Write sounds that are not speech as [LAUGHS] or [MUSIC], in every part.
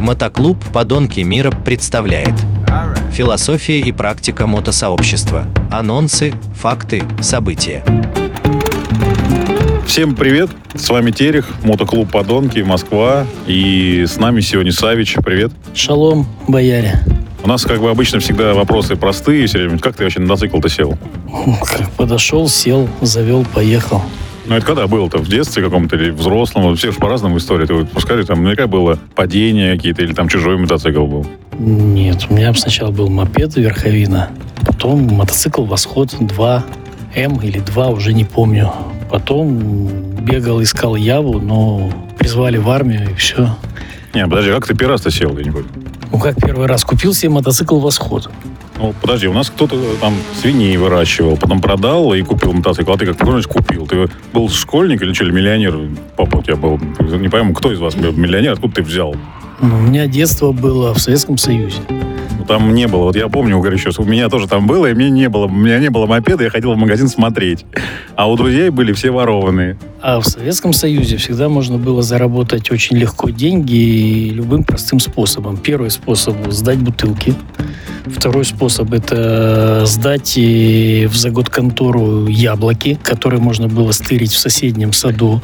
Мотоклуб «Подонки мира» представляет Философия и практика мотосообщества. Анонсы, факты, события. Всем привет, с вами Терех, мотоклуб «Подонки», Москва, и с нами сегодня Савич, привет. Шалом, бояре. У нас, как бы обычно, всегда вопросы простые все время. Как ты вообще на мотоцикл-то сел? Как подошел, сел, завел, поехал. Ну, это когда было-то? В детстве каком-то или взрослом? Все же по-разному истории. Ты вот пускай там наверняка было падение какие-то или там чужой мотоцикл был. Нет, у меня сначала был мопед верховина, потом мотоцикл «Восход 2», М или 2, уже не помню. Потом бегал, искал Яву, но призвали в армию и все. Не, подожди, как ты первый раз-то сел, я не понял? Ну как первый раз купил себе мотоцикл «Восход». Ну, подожди, у нас кто-то там свиней выращивал, потом продал и купил мотоцикл. А ты как помнишь, купил? Ты был школьник или что, или миллионер? Папа у тебя был. Не пойму, кто из вас миллионер? Откуда ты взял? Ну, у меня детство было в Советском Союзе. Ну, Там не было. Вот я помню, говорю, сейчас у меня тоже там было, и мне не было. У меня не было мопеда, я ходил в магазин смотреть. А у друзей были все ворованные. А в Советском Союзе всегда можно было заработать очень легко деньги любым простым способом. Первый способ – сдать бутылки. Второй способ – это сдать э, в заготконтору яблоки, которые можно было стырить в соседнем саду.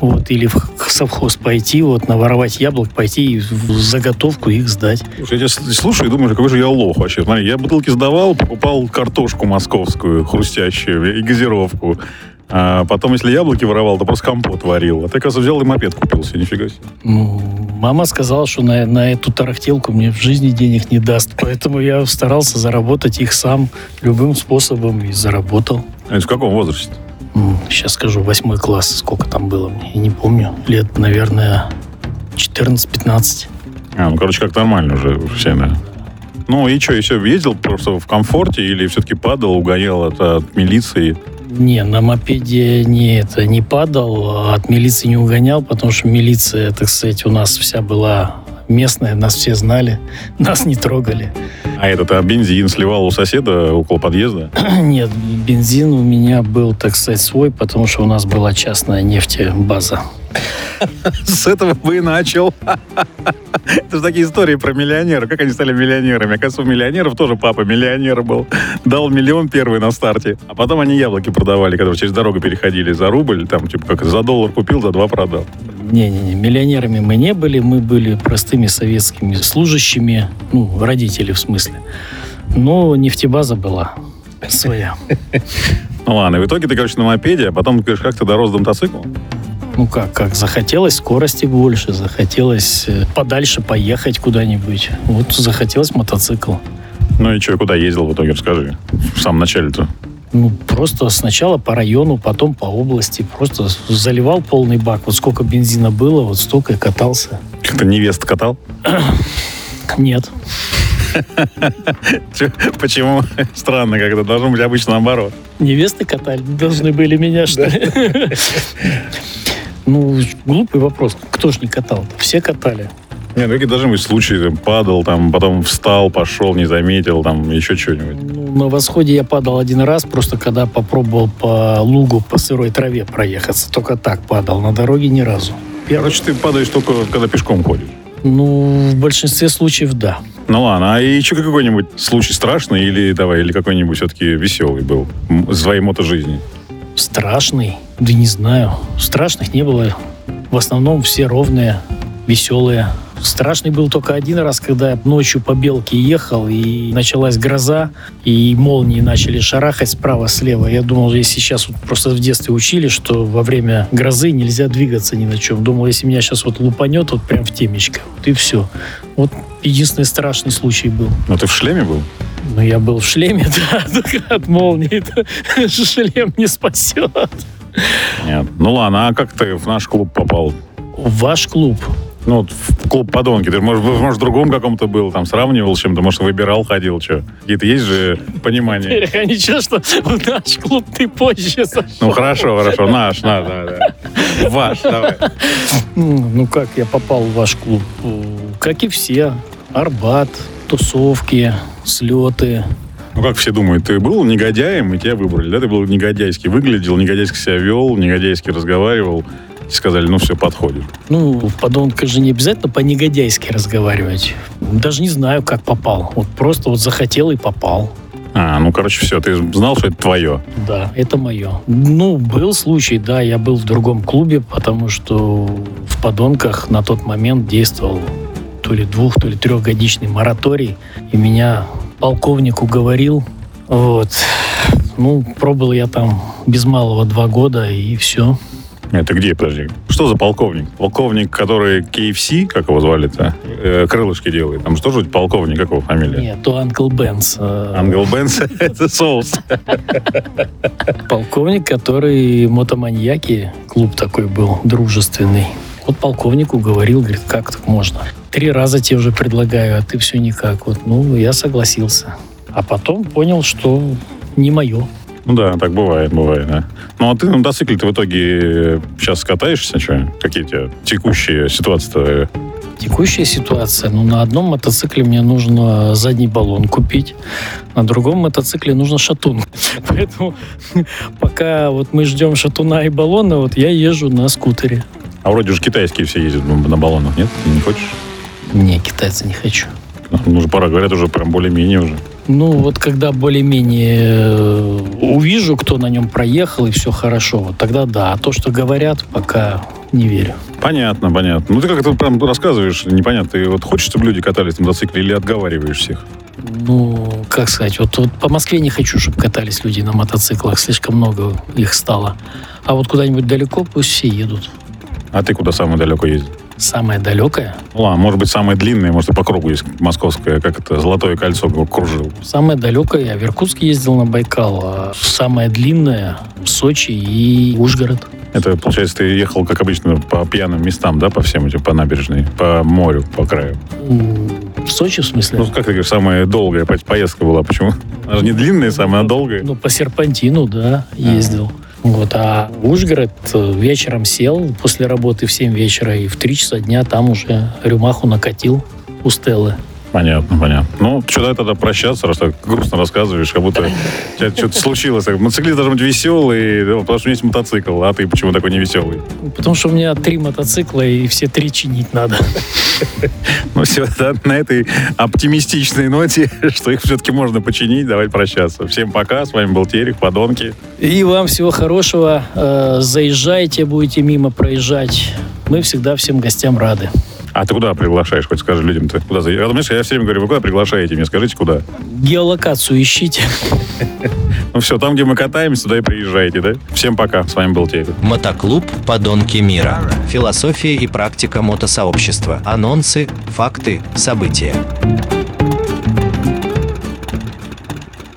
Вот, или в совхоз пойти, вот, наворовать яблок, пойти и в заготовку их сдать. Я тебя слушаю и думаю, какой же я лох вообще. Смотри, я бутылки сдавал, покупал картошку московскую, хрустящую, и газировку. А потом, если яблоки воровал, то просто компот варил. А ты, оказывается, взял и мопед купил себе, нифига себе. Ну, мама сказала, что на, на эту тарахтелку мне в жизни денег не даст. Поэтому я старался заработать их сам любым способом и заработал. А это в каком возрасте? Сейчас скажу, восьмой класс, сколько там было я не помню. Лет, наверное, 14-15. А, ну, короче, как нормально уже все, да. Ну и что, и все, ездил просто в комфорте или все-таки падал, угонял от, от милиции? Не, на мопеде не, это, не падал, а от милиции не угонял, потому что милиция, так сказать, у нас вся была местная, нас все знали, [LAUGHS] нас не трогали. А этот а бензин сливал у соседа около подъезда? [CLEARS THROAT] Нет, бензин у меня был, так сказать, свой, потому что у нас была частная нефтебаза. [LAUGHS] С этого бы и начал. [LAUGHS] Это же такие истории про миллионеров. Как они стали миллионерами? Оказывается, у миллионеров тоже папа миллионер был. Дал миллион первый на старте. А потом они яблоки продавали, которые через дорогу переходили за рубль. Там, типа, как за доллар купил, за два продал. Не-не-не, миллионерами мы не были, мы были простыми советскими служащими, ну, родители в смысле. Но нефтебаза была своя. Ну ладно, и в итоге ты, короче, на мопеде, а потом, говоришь, как ты дорос до мотоцикла? Ну как, как, захотелось скорости больше, захотелось э, подальше поехать куда-нибудь. Вот захотелось мотоцикл. Ну и что, куда ездил в итоге, расскажи. В самом начале-то. Ну, просто сначала по району, потом по области. Просто заливал полный бак. Вот сколько бензина было, вот столько и катался. Как-то невест катал? [CLEARS THROAT] Нет. [LAUGHS] Почему? Странно, как это должно быть обычно наоборот. Невесты катали, должны были меня, что ли? [LAUGHS] Ну, глупый вопрос. Кто ж не катал? Все катали. Нет, ну какие должны быть случаи, там, падал, там, потом встал, пошел, не заметил, там, еще что-нибудь. Ну, на восходе я падал один раз, просто когда попробовал по лугу, по сырой траве проехаться. Только так падал, на дороге ни разу. Короче, ты падаешь только, когда пешком ходишь. Ну, в большинстве случаев да. Ну ладно, а еще какой-нибудь случай страшный или давай, или какой-нибудь все-таки веселый был м, в своей мотожизни? Страшный? Да не знаю. Страшных не было. В основном все ровные, веселые. Страшный был только один раз, когда я ночью по Белке ехал, и началась гроза, и молнии начали шарахать справа-слева. Я думал, если сейчас вот просто в детстве учили, что во время грозы нельзя двигаться ни на чем. Думал, если меня сейчас вот лупанет вот прям в темечко, вот и все. Вот единственный страшный случай был. Ну ты в шлеме был? Но я был в шлеме, [LAUGHS] да, только от молнии [LAUGHS] шлем не спасет. Нет. Ну ладно, а как ты в наш клуб попал? В ваш клуб. Ну, вот в клуб подонки. Ты, может, может, в другом каком-то был, там, сравнивал с чем-то, может, выбирал, ходил, что? Какие-то есть же понимания? Теперь, а ничего, что в наш клуб ты позже зашел. Ну, хорошо, хорошо, наш, наш, да, да. Ваш, давай. Ну, как я попал в ваш клуб? Как и все. Арбат, тусовки, слеты. Ну, как все думают, ты был негодяем, и тебя выбрали, да? Ты был негодяйски выглядел, негодяйски себя вел, негодяйски разговаривал. Сказали, ну все, подходит. Ну, в подонка же не обязательно по-негодяйски разговаривать. Даже не знаю, как попал. Вот просто вот захотел и попал. А, ну, короче, все, ты знал, что это твое. Да, это мое. Ну, был случай, да, я был в другом клубе, потому что в подонках на тот момент действовал то ли двух, то ли трехгодичный мораторий. И меня полковник уговорил. Вот. Ну, пробыл я там без малого два года, и все. Это где, подожди? Что за полковник? Полковник, который KFC, как его звали-то, э, крылышки делает. Там что же полковник, как его фамилия? Нет, то Анкл Бенс. э, Ангел Бенс, это соус. Полковник, который мотоманьяки, клуб такой был, дружественный. Вот полковник уговорил, говорит, как так можно? Три раза тебе уже предлагаю, а ты все никак. Вот, ну, я согласился. А потом понял, что не мое. Ну да, так бывает, бывает, да. Ну а ты на мотоцикле ты в итоге сейчас катаешься, что? Какие у тебя текущие ситуации-то? Текущая ситуация. Ну, на одном мотоцикле мне нужно задний баллон купить, на другом мотоцикле нужно шатун. [LAUGHS] Поэтому [LAUGHS] пока вот мы ждем шатуна и баллона, вот я езжу на скутере. А вроде же китайские все ездят на баллонах, нет? Ты не хочешь? Не, китайца не хочу. Ну, уже пора, говорят, уже прям более-менее уже. Ну, вот когда более-менее э, увижу, кто на нем проехал, и все хорошо, вот тогда да. А то, что говорят, пока не верю. Понятно, понятно. Ну, ты как-то прям рассказываешь, непонятно. Ты вот хочешь, чтобы люди катались на мотоцикле или отговариваешь всех? Ну, как сказать, вот, вот по Москве не хочу, чтобы катались люди на мотоциклах, слишком много их стало. А вот куда-нибудь далеко пусть все едут. А ты куда самое далеко ездил? Самое далекое, Ну, ладно, может быть, самое длинное, может, и по кругу есть московское, как это, Золотое кольцо кружил. самое далекое, я в Иркутск ездил на Байкал, а самое длинное в Сочи и Ужгород. Это, получается, ты ехал, как обычно, по пьяным местам, да, по всем этим, по набережной, по морю, по краю. В Сочи, в смысле? Ну, как ты говоришь, самая долгая по- поездка была, почему? Она же не длинная, самая долгая. Ну, по серпантину, да, ездил. Вот, а Ужгород э, вечером сел после работы в 7 вечера и в 3 часа дня там уже рюмаху накатил у Стеллы. Понятно, понятно. Ну, что дай тогда прощаться, раз так грустно рассказываешь, как будто у тебя что-то случилось. Мотоциклист должен быть веселый, да, потому что у меня есть мотоцикл, а ты почему такой невеселый? Потому что у меня три мотоцикла и все три чинить надо. Ну все, да, на этой оптимистичной ноте, [LAUGHS] что их все-таки можно починить, давай прощаться. Всем пока, с вами был Терек, подонки. И вам всего хорошего. Э, Заезжайте, будете мимо проезжать. Мы всегда всем гостям рады. А ты куда приглашаешь, хоть скажи людям-то? Куда за... Знаешь, я все время говорю, вы куда приглашаете? Мне скажите, куда? Геолокацию ищите. [LAUGHS] Ну все, там, где мы катаемся, туда и приезжайте, да? Всем пока, с вами был Терек. Мотоклуб «Подонки мира». Философия и практика мотосообщества. Анонсы, факты, события.